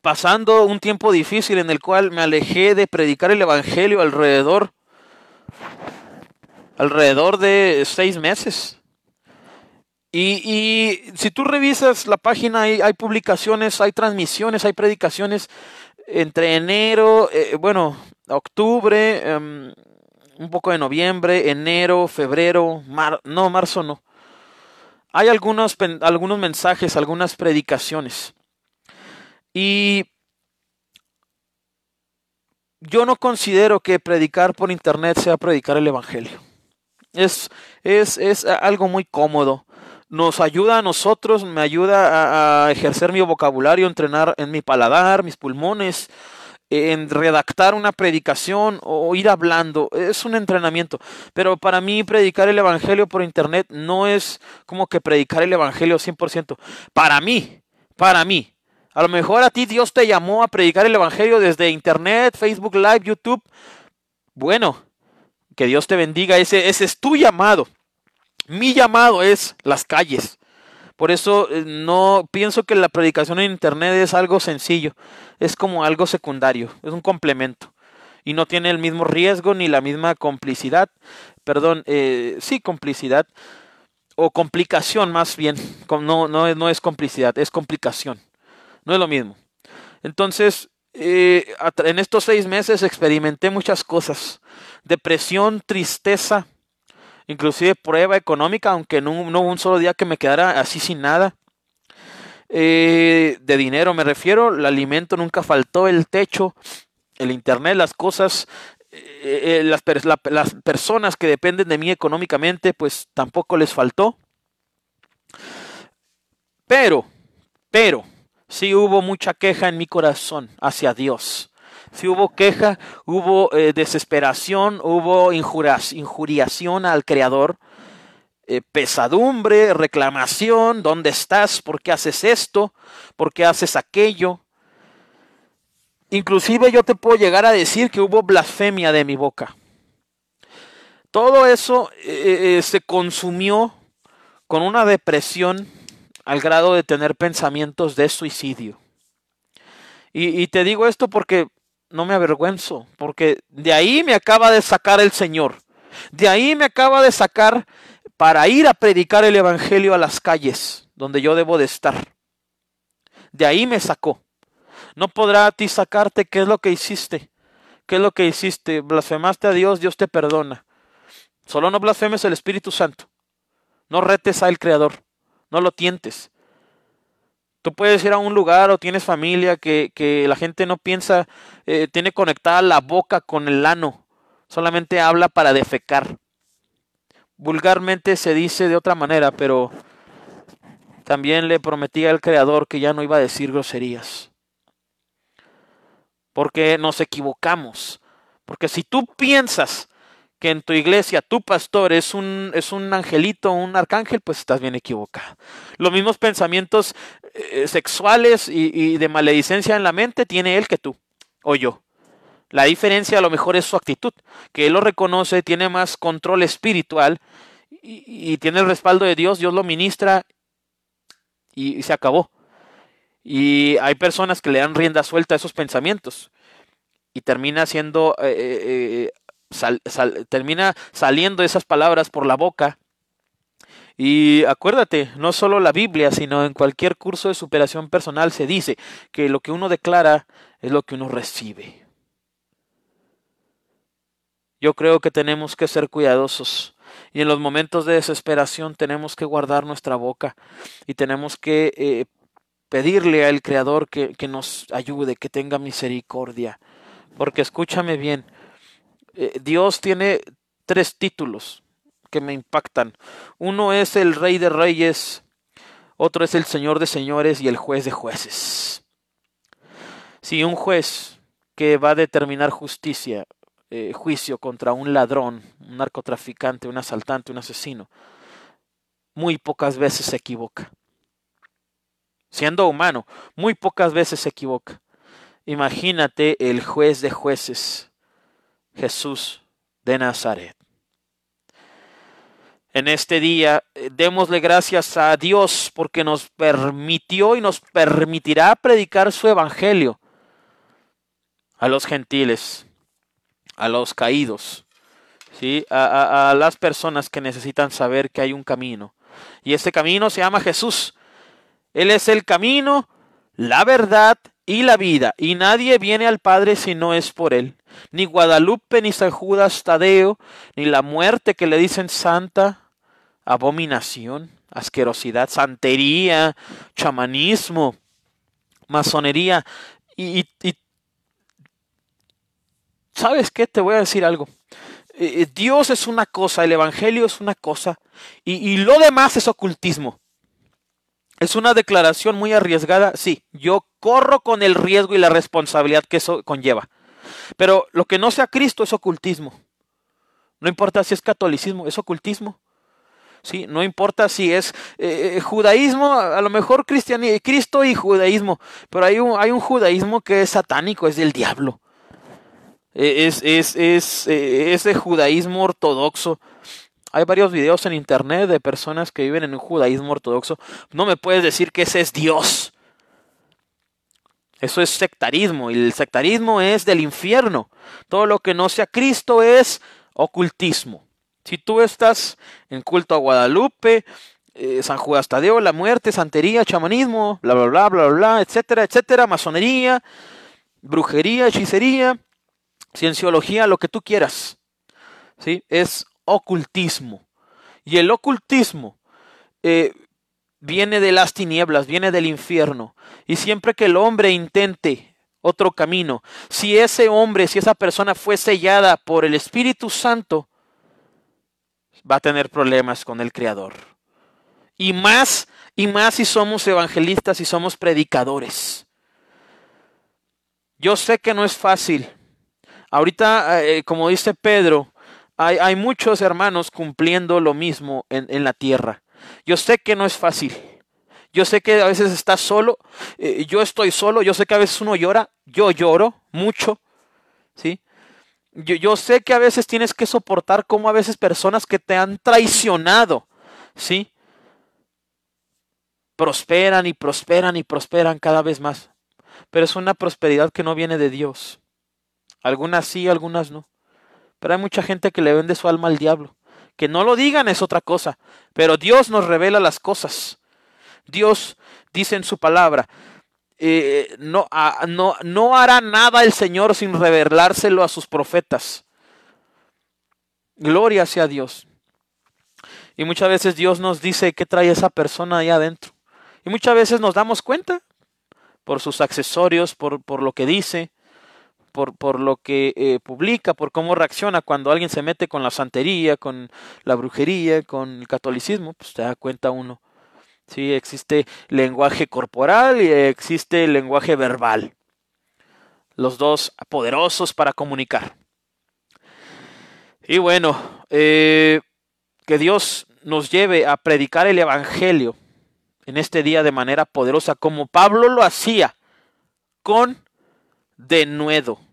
pasando un tiempo difícil en el cual me alejé de predicar el Evangelio alrededor, alrededor de seis meses. Y, si tú revisas la página, hay, hay, publicaciones, hay transmisiones, hay predicaciones entre enero, eh, bueno, octubre, em, un poco de noviembre, enero, febrero, mar, no, marzo no. Hay algunos, algunos mensajes, algunas predicaciones. Y yo no considero que predicar por internet sea predicar el Evangelio. Es, es, es algo muy cómodo. Nos ayuda a nosotros, me ayuda a ejercer mi vocabulario, entrenar en mi paladar, mis pulmones, en redactar una predicación o ir hablando. Es un entrenamiento. Pero para mí predicar el Evangelio por Internet no es como que predicar el Evangelio 100%. Para mí, para mí. A lo mejor a ti Dios te llamó a predicar el Evangelio desde Internet, Facebook Live, YouTube. Bueno, que Dios te bendiga. Ese, es tu llamado. Mi llamado es las calles. Por eso eh, no pienso que la predicación en internet es algo sencillo, es como algo secundario, es un complemento y no tiene el mismo riesgo ni la misma complicidad, perdón, eh, sí complicidad o complicación más bien, no, no, no es complicidad, es complicación, no es lo mismo. Entonces, eh, en estos seis meses experimenté muchas cosas, depresión, tristeza, inclusive prueba económica, aunque no, hubo un solo día que me quedara así sin nada. Eh, de dinero me refiero, el alimento nunca faltó, el techo, el internet, las cosas, eh, eh, las, las personas que dependen de mí económicamente, pues tampoco les faltó. Pero, pero, sí hubo mucha queja en mi corazón hacia Dios si hubo queja, hubo eh, desesperación, hubo injuriación al Creador, eh, pesadumbre, reclamación, ¿dónde estás? ¿Por qué haces esto? ¿Por qué haces aquello? Inclusive yo te puedo llegar a decir que hubo blasfemia de mi boca. Todo eso eh, se consumió con una depresión al grado de tener pensamientos de suicidio. y, te digo esto porque no me avergüenzo, porque de ahí me acaba de sacar el Señor. De ahí me acaba de sacar para ir a predicar el Evangelio a las calles donde yo debo de estar. De ahí me sacó. No podrá a ti sacarte qué es lo que hiciste. ¿Qué es lo que hiciste? Blasfemaste a Dios, Dios te perdona. Solo no blasfemes el Espíritu Santo. No retes al Creador. No lo tientes. Tú puedes ir a un lugar o tienes familia que, que la gente no piensa, eh, tiene conectada la boca con el ano, solamente habla para defecar. Vulgarmente se dice de otra manera, pero también le prometí al Creador que ya no iba a decir groserías. Porque nos equivocamos. Porque si tú piensas que en tu iglesia tu pastor es un, es un angelito, un arcángel, pues estás bien equivocado. Los mismos pensamientos eh, sexuales y, y, de maledicencia en la mente tiene él que tú o yo. La diferencia a lo mejor es su actitud, que él lo reconoce, tiene más control espiritual y, y tiene el respaldo de Dios, Dios lo ministra y, se acabó. Y hay personas que le dan rienda suelta a esos pensamientos y termina siendo eh, eh, termina saliendo esas palabras por la boca Y acuérdate, no solo la Biblia, sino en cualquier curso de superación personal se dice que lo que uno declara es lo que uno recibe. Yo creo que tenemos que ser cuidadosos y en los momentos de desesperación tenemos que guardar nuestra boca y tenemos que eh, pedirle al Creador que, que, nos ayude, que tenga misericordia. Porque escúchame bien, eh, Dios tiene tres títulos que me impactan. Uno es el Rey de Reyes, otro es el Señor de Señores y el Juez de Jueces. Si un juez que va a determinar justicia, eh, juicio contra un ladrón, un narcotraficante, un asaltante, un asesino, muy pocas veces se equivoca. Siendo humano, muy pocas veces se equivoca. Imagínate el juez de jueces, Jesús de Nazaret en este día. Eh, démosle gracias a Dios porque nos permitió y nos permitirá predicar su evangelio a los gentiles, a los caídos, ¿sí? a, a las personas que necesitan saber que hay un camino. Y ese camino se llama Jesús. Él es el camino, la verdad y la vida. Y nadie viene al Padre si no es por Él. Ni Guadalupe, ni San Judas Tadeo, ni la muerte que le dicen santa, abominación, asquerosidad, santería, chamanismo, masonería. Y, ¿sabes qué? Te voy a decir algo. Eh, eh, Dios es una cosa, el Evangelio es una cosa, y, y lo demás es ocultismo. Es una declaración muy arriesgada, sí, yo corro con el riesgo y la responsabilidad que eso conlleva. Pero lo que no sea Cristo es ocultismo. No importa si es catolicismo, es ocultismo. ¿sí? No importa si es eh, eh, judaísmo, a lo mejor Cristo y judaísmo, pero hay un, hay un judaísmo que es satánico, es del diablo. E, es, es, es eh, ese judaísmo ortodoxo. Hay varios videos en internet de personas que viven en un judaísmo ortodoxo. No me puedes decir que ese es Dios. Eso es sectarismo y el sectarismo es del infierno. Todo lo que no sea Cristo es ocultismo. Si tú estás en culto a Guadalupe, eh, San Judas Tadeo, la muerte, santería, chamanismo, bla, bla, bla, bla, bla, etcétera, etcétera, masonería, brujería, hechicería, cienciología, lo que tú quieras, ¿sí? Es ocultismo. Y el ocultismo eh, viene de las tinieblas, viene del infierno. Y siempre que el hombre intente otro camino, si ese hombre, si esa persona fue sellada por el Espíritu Santo, va a tener problemas con el Creador. Y más, y más si somos evangelistas y somos predicadores. Yo sé que no es fácil. Ahorita, eh, como dice Pedro, hay, muchos hermanos cumpliendo lo mismo en, en, la tierra. Yo sé que no es fácil. Yo sé que a veces estás solo. Eh, yo estoy solo. Yo sé que a veces uno llora. Yo lloro mucho. ¿Sí? Yo, sé que a veces tienes que soportar como a veces personas que te han traicionado, ¿sí? Prosperan y prosperan y prosperan cada vez más. Pero es una prosperidad que no viene de Dios. Algunas sí, algunas no. Pero hay mucha gente que le vende su alma al diablo. Que no lo digan es otra cosa. Pero Dios nos revela las cosas. Dios dice en su palabra, eh, no, no, no hará nada el Señor sin revelárselo a sus profetas. Gloria sea Dios. Y muchas veces Dios nos dice qué trae esa persona ahí adentro. Y muchas veces nos damos cuenta por sus accesorios, por, por lo que dice, por, por lo que eh, publica, por cómo reacciona cuando alguien se mete con la santería, con la brujería, con el catolicismo, pues te da cuenta uno Sí, existe lenguaje corporal y existe lenguaje verbal. Los dos poderosos para comunicar. Y bueno, eh, que Dios nos lleve a predicar el Evangelio en este día de manera poderosa, como Pablo lo hacía, con denuedo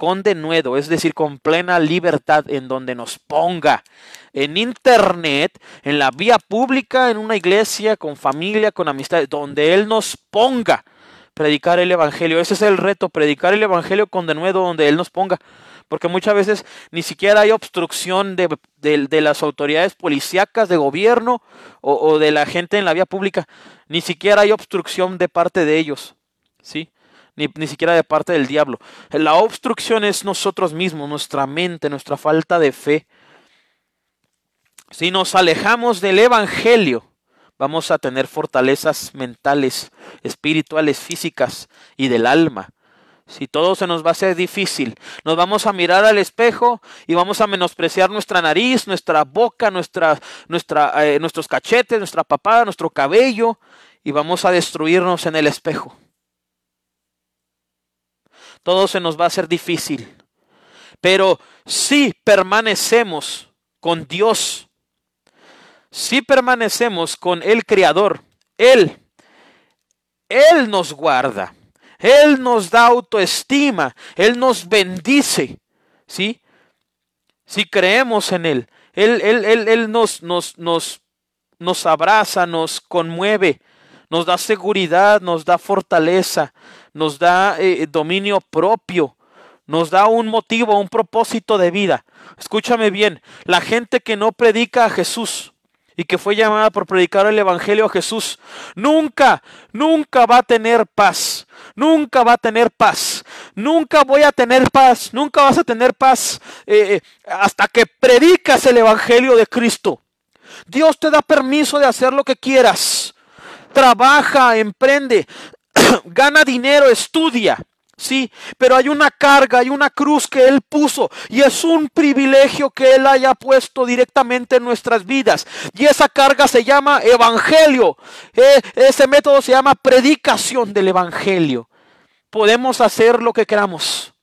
con denuedo, es decir, con plena libertad en donde nos ponga en internet, en la vía pública, en una iglesia, con familia, con amistad, donde Él nos ponga predicar el Evangelio. Ese es el reto, predicar el Evangelio con denuedo donde Él nos ponga. Porque muchas veces ni siquiera hay obstrucción de, las autoridades policíacas, de gobierno o, o, de la gente en la vía pública. Ni siquiera hay obstrucción de parte de ellos. ¿Sí? Ni, ni siquiera de parte del diablo. La obstrucción es nosotros mismos, nuestra mente, nuestra falta de fe. Si nos alejamos del Evangelio, vamos a tener fortalezas mentales, espirituales, físicas y del alma. Si todo se nos va a hacer difícil, nos vamos a mirar al espejo y vamos a menospreciar nuestra nariz, nuestra boca, nuestra, nuestra, eh, nuestros cachetes, nuestra papada, nuestro cabello y vamos a destruirnos en el espejo. Todo se nos va a hacer difícil. Pero si permanecemos con Dios, si permanecemos con el Creador, Él, Él nos guarda, Él nos da autoestima, Él nos bendice, ¿sí? Si creemos en Él, Él, él, él, él nos, nos, nos, nos abraza, nos conmueve, nos da seguridad, nos da fortaleza, nos da eh, dominio propio, nos da un motivo, un propósito de vida. Escúchame bien, la gente que no predica a Jesús, y que fue llamada por predicar el Evangelio a Jesús, nunca, nunca va a tener paz. Nunca va a tener paz. Nunca voy a tener paz. Nunca vas a tener paz eh, eh, hasta que predicas el Evangelio de Cristo. Dios te da permiso de hacer lo que quieras. Trabaja, emprende, [coughs] gana dinero, estudia. Sí, pero hay una carga, hay una cruz que Él puso y es un privilegio que Él haya puesto directamente en nuestras vidas. Y esa carga se llama Evangelio. E, ese método se llama predicación del Evangelio. Podemos hacer lo que queramos,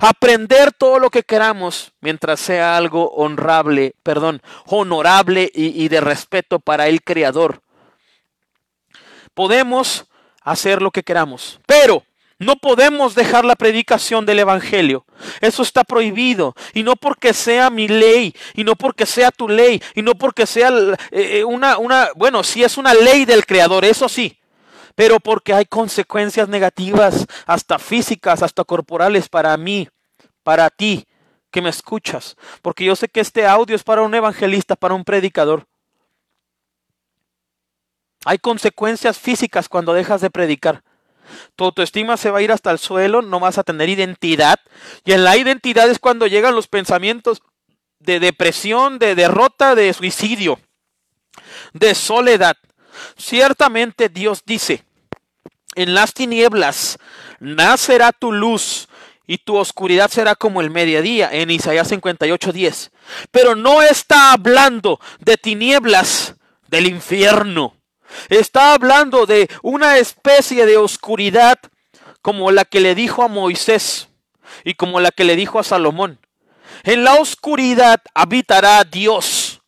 aprender todo lo que queramos mientras sea algo honrable, perdón, honorable y, y de respeto para el Creador. Podemos hacer lo que queramos, pero no podemos dejar la predicación del Evangelio. Eso está prohibido. Y no porque sea mi ley, y no porque sea tu ley, y no porque sea eh, eh, una, una, bueno, sí es una ley del Creador, eso sí. Pero porque hay consecuencias negativas, hasta físicas, hasta corporales para mí, para ti, que me escuchas. Porque yo sé que este audio es para un evangelista, para un predicador. Hay consecuencias físicas cuando dejas de predicar. Tu autoestima se va a ir hasta el suelo, no vas a tener identidad. Y en la identidad es cuando llegan los pensamientos de depresión, de derrota, de suicidio, de soledad. Ciertamente Dios dice, en las tinieblas nacerá tu luz y tu oscuridad será como el mediodía en Isaías 58:10. Pero no está hablando de tinieblas del infierno Está hablando de una especie de oscuridad como la que le dijo a Moisés y como la que le dijo a Salomón. En la oscuridad habitará Dios,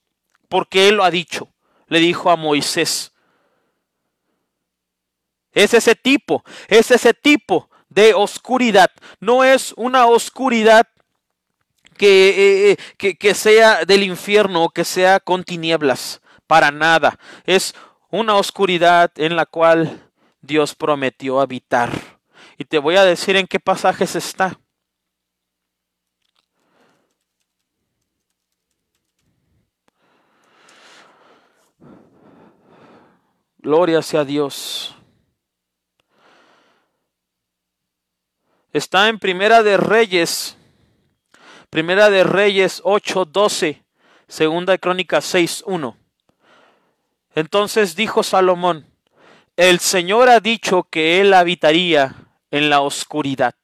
porque Él lo ha dicho, le dijo a Moisés. Es ese tipo, es ese tipo de oscuridad. No es una oscuridad que, eh, eh, que, que sea del infierno o que sea con tinieblas, para nada. Es una oscuridad en la cual Dios prometió habitar. Y te voy a decir en qué pasajes está. Gloria sea Dios. Está en Primera de Reyes, Primera de Reyes 8:12, Segunda de Crónicas 6:1. Entonces dijo Salomón, el Señor ha dicho que Él habitaría en la oscuridad.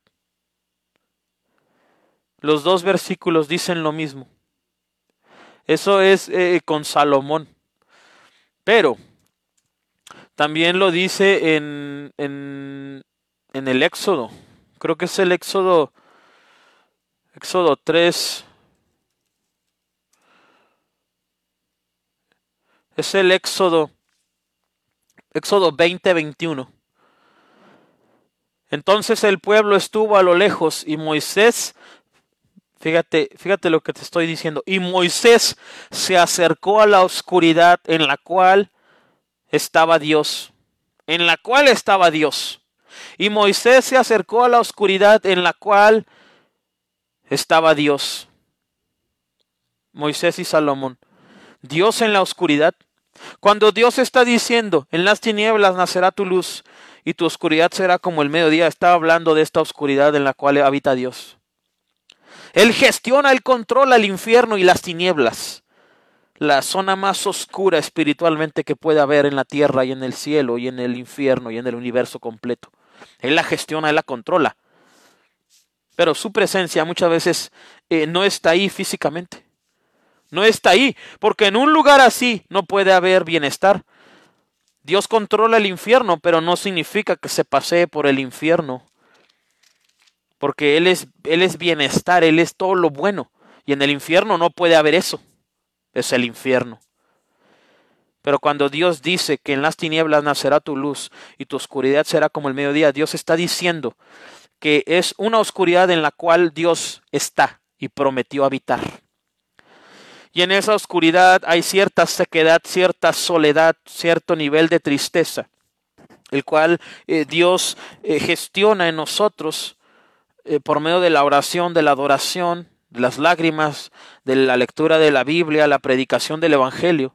Los dos versículos dicen lo mismo. Eso es eh, con Salomón. Pero también lo dice en, en, el Éxodo. Creo que es el Éxodo, Éxodo 3, Es el Éxodo, Éxodo 20, 21. Entonces el pueblo estuvo a lo lejos y Moisés, fíjate, fíjate lo que te estoy diciendo, y Moisés se acercó a la oscuridad en la cual estaba Dios, en la cual estaba Dios. Y Moisés se acercó a la oscuridad en la cual estaba Dios, Moisés y Salomón. Dios en la oscuridad. Cuando Dios está diciendo, en las tinieblas nacerá tu luz y tu oscuridad será como el mediodía, estaba hablando de esta oscuridad en la cual habita Dios. Él gestiona, él controla el infierno y las tinieblas, la zona más oscura espiritualmente que puede haber en la tierra y en el cielo y en el infierno y en el universo completo. Él la gestiona, él la controla. Pero su presencia muchas veces eh, no está ahí físicamente. No está ahí, porque en un lugar así no puede haber bienestar. Dios controla el infierno, pero no significa que se pasee por el infierno. Porque Él es, Él es bienestar, Él es todo lo bueno. Y en el infierno no puede haber eso. Es el infierno. Pero cuando Dios dice que en las tinieblas nacerá tu luz y tu oscuridad será como el mediodía, Dios está diciendo que es una oscuridad en la cual Dios está y prometió habitar. Y en esa oscuridad hay cierta sequedad, cierta soledad, cierto nivel de tristeza, el cual eh, Dios eh, gestiona en nosotros eh, por medio de la oración, de la adoración, de las lágrimas, de la lectura de la Biblia, la predicación del Evangelio.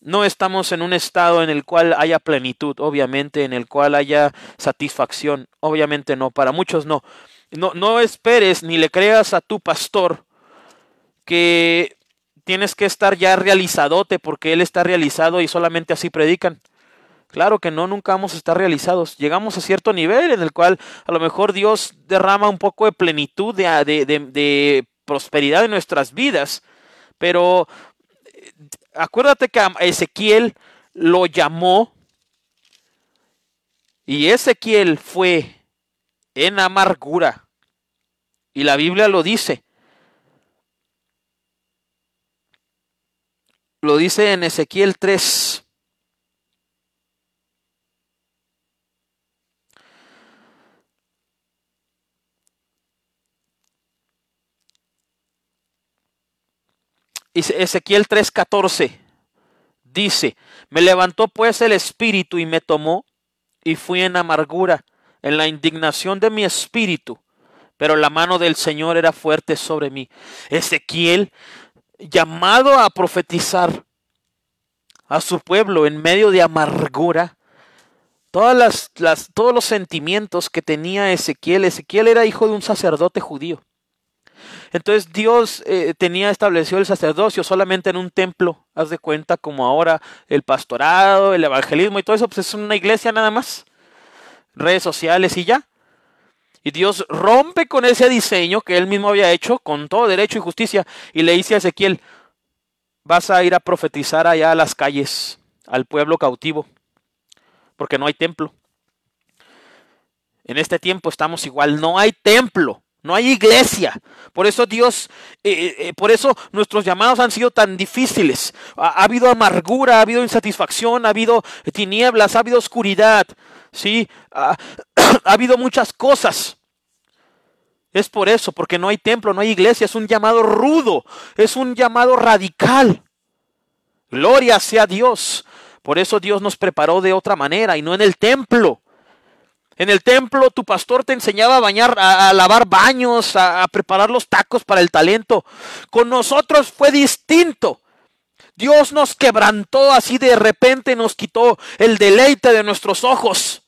No estamos en un estado en el cual haya plenitud, obviamente, en el cual haya satisfacción, obviamente no, para muchos no. No, no esperes ni le creas a tu pastor que tienes que estar ya realizadote porque él está realizado y solamente así predican. Claro que no, nunca vamos a estar realizados. Llegamos a cierto nivel en el cual a lo mejor Dios derrama un poco de plenitud, de, de, de prosperidad en nuestras vidas, pero acuérdate que Ezequiel lo llamó y Ezequiel fue en amargura. Y la Biblia lo dice. Lo dice en Ezequiel 3. Ezequiel 3:14 dice, me levantó pues el espíritu y me tomó y fui en amargura, en la indignación de mi espíritu, pero la mano del Señor era fuerte sobre mí. Ezequiel, llamado a profetizar a su pueblo en medio de amargura, todas las, las, todos los sentimientos que tenía Ezequiel, Ezequiel era hijo de un sacerdote judío. Entonces Dios eh, tenía establecido el sacerdocio solamente en un templo, haz de cuenta como ahora el pastorado, el evangelismo y todo eso, pues es una iglesia nada más, redes sociales y ya. Y Dios rompe con ese diseño que él mismo había hecho con todo derecho y justicia y le dice a Ezequiel, vas a ir a profetizar allá a las calles, al pueblo cautivo, porque no hay templo. En este tiempo estamos igual, no hay templo. No hay iglesia. Por eso Dios, eh, eh, eh, por eso nuestros llamados han sido tan difíciles. Ha, habido amargura, ha habido insatisfacción, ha habido tinieblas, ha habido oscuridad. Sí, ha, [clears throat] ha habido muchas cosas. Es por eso, porque no hay templo, no hay iglesia. Es un llamado rudo, es un llamado radical. Gloria sea Dios. Por eso Dios nos preparó de otra manera y no en el templo. En el templo tu pastor te enseñaba a bañar, a, lavar baños, a, a preparar los tacos para el talento. Con nosotros fue distinto. Dios nos quebrantó así de repente, nos quitó el deleite de nuestros ojos.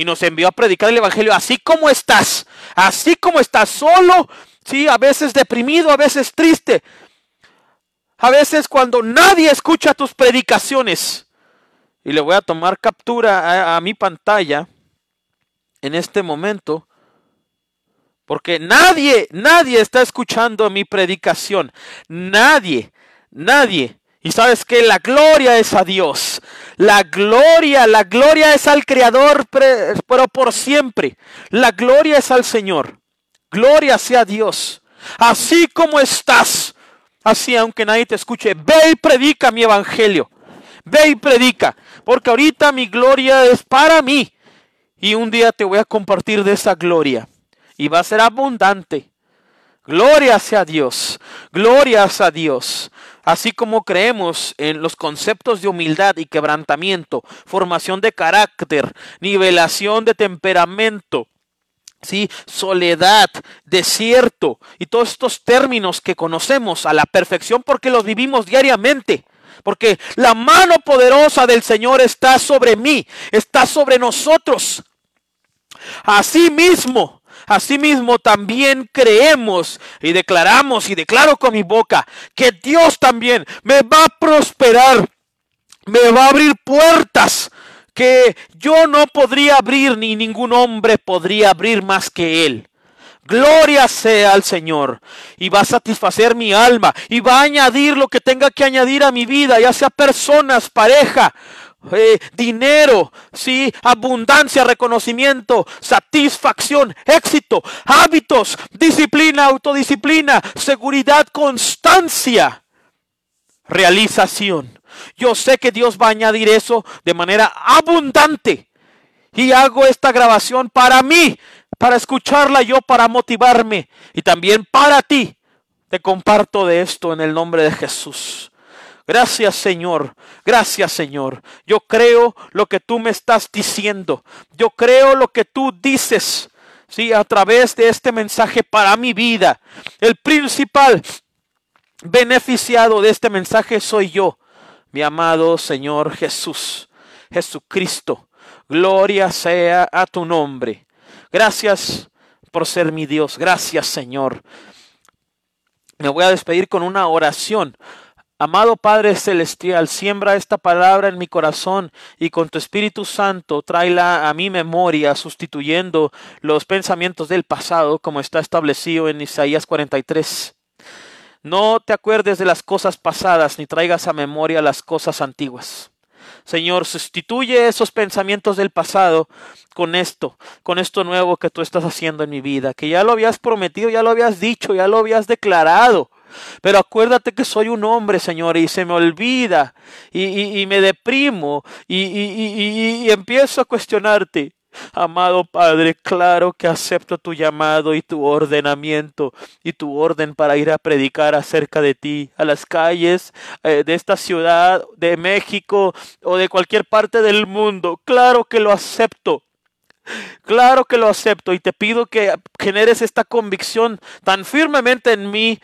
Y nos envió a predicar el Evangelio así como estás, así como estás, solo, sí, a veces deprimido, a veces triste, a veces cuando nadie escucha tus predicaciones y le voy a tomar captura a, mi pantalla en este momento. Porque nadie, nadie está escuchando mi predicación. Nadie, nadie. Y sabes que la gloria es a Dios. La gloria, la gloria es al Creador, pero por siempre. La gloria es al Señor. Gloria sea a Dios. Así como estás, así aunque nadie te escuche, ve y predica mi evangelio. Ve y predica, porque ahorita mi gloria es para mí. Y un día te voy a compartir de esa gloria. Y va a ser abundante. Gloria sea Dios. Gloria a Dios. Así como creemos en los conceptos de humildad y quebrantamiento, formación de carácter, nivelación de temperamento, sí, soledad, desierto y todos estos términos que conocemos a la perfección porque los vivimos diariamente. Porque la mano poderosa del Señor está sobre mí, está sobre nosotros. Asimismo, asimismo también creemos y declaramos y declaro con mi boca que Dios también me va a prosperar, me va a abrir puertas que yo no podría abrir ni ningún hombre podría abrir más que Él. Gloria sea al Señor. Y va a satisfacer mi alma. Y va a añadir lo que tenga que añadir a mi vida, ya sea personas, pareja, eh, dinero, sí, abundancia, reconocimiento, satisfacción, éxito, hábitos, disciplina, autodisciplina, seguridad, constancia, realización. Yo sé que Dios va a añadir eso de manera abundante. Y hago esta grabación para mí, para escucharla yo, para motivarme. Y también para ti. Te comparto de esto en el nombre de Jesús. Gracias Señor, gracias Señor. Yo creo lo que tú me estás diciendo. Yo creo lo que tú dices. Sí, a través de este mensaje para mi vida. El principal beneficiado de este mensaje soy yo mi amado Señor Jesús, Jesucristo. Gloria sea a tu nombre. Gracias por ser mi Dios. Gracias, Señor. Me voy a despedir con una oración. Amado Padre Celestial, siembra esta palabra en mi corazón y con tu Espíritu Santo tráela a mi memoria, sustituyendo los pensamientos del pasado, como está establecido en Isaías 43. No te acuerdes de las cosas pasadas ni traigas a memoria las cosas antiguas. Señor, sustituye esos pensamientos del pasado con esto, con esto nuevo que tú estás haciendo en mi vida, que ya lo habías prometido, ya lo habías dicho, ya lo habías declarado. Pero acuérdate que soy un hombre, Señor, y se me olvida, y, y, me deprimo, y, y empiezo a cuestionarte. Amado Padre, claro que acepto tu llamado y tu ordenamiento y tu orden para ir a predicar acerca de ti a las calles eh, de esta ciudad, de México o de cualquier parte del mundo. Claro que lo acepto. Claro que lo acepto y te pido que generes esta convicción tan firmemente en mí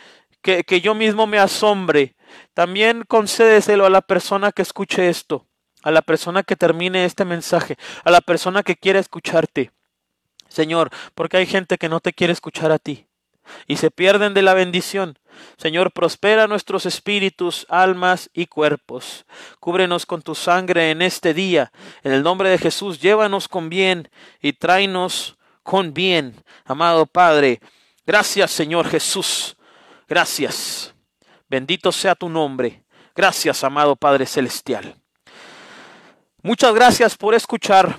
que, yo mismo me asombre. También concédeselo a la persona que escuche esto a la persona que termine este mensaje, a la persona que quiera escucharte. Señor, porque hay gente que no te quiere escuchar a ti y se pierden de la bendición. Señor, prospera nuestros espíritus, almas y cuerpos. Cúbrenos con tu sangre en este día. En el nombre de Jesús, llévanos con bien y tráenos con bien. Amado Padre, gracias Señor Jesús. Gracias. Bendito sea tu nombre. Gracias, amado Padre Celestial. Muchas gracias por escuchar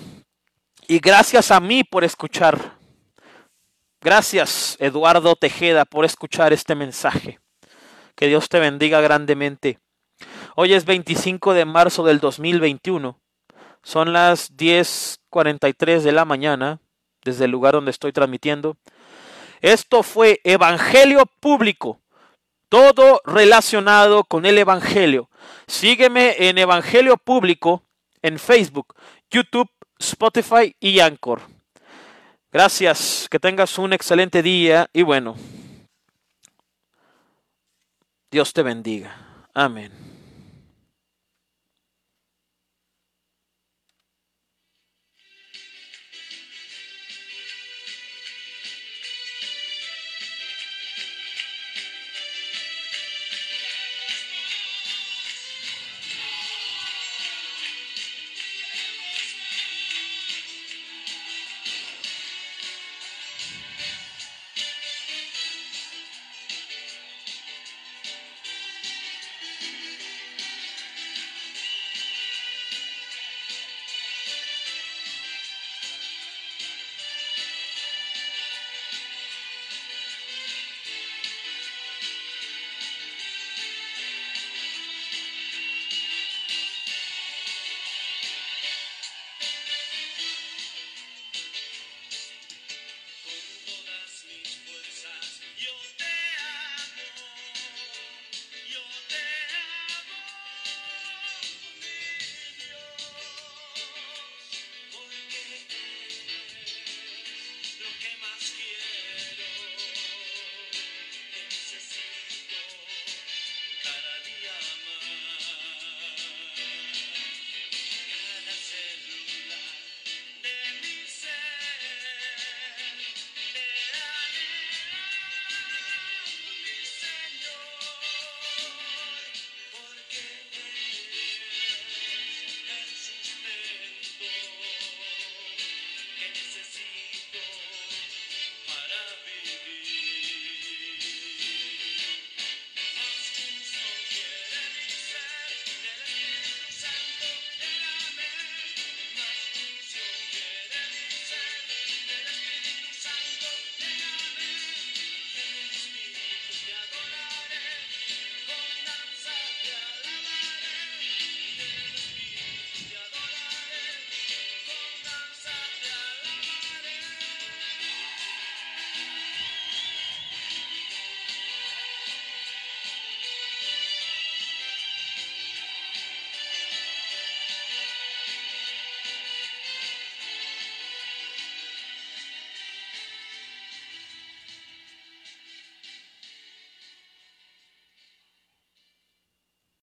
y gracias a mí por escuchar. Gracias, Eduardo Tejeda, por escuchar este mensaje. Que Dios te bendiga grandemente. Hoy es 25 de marzo del 2021. Son las 10:43 de la mañana desde el lugar donde estoy transmitiendo. Esto fue Evangelio Público. Todo relacionado con el Evangelio. Sígueme en Evangelio Público en Facebook, YouTube, Spotify y Anchor. Gracias, que tengas un excelente día y bueno, Dios te bendiga. Amén.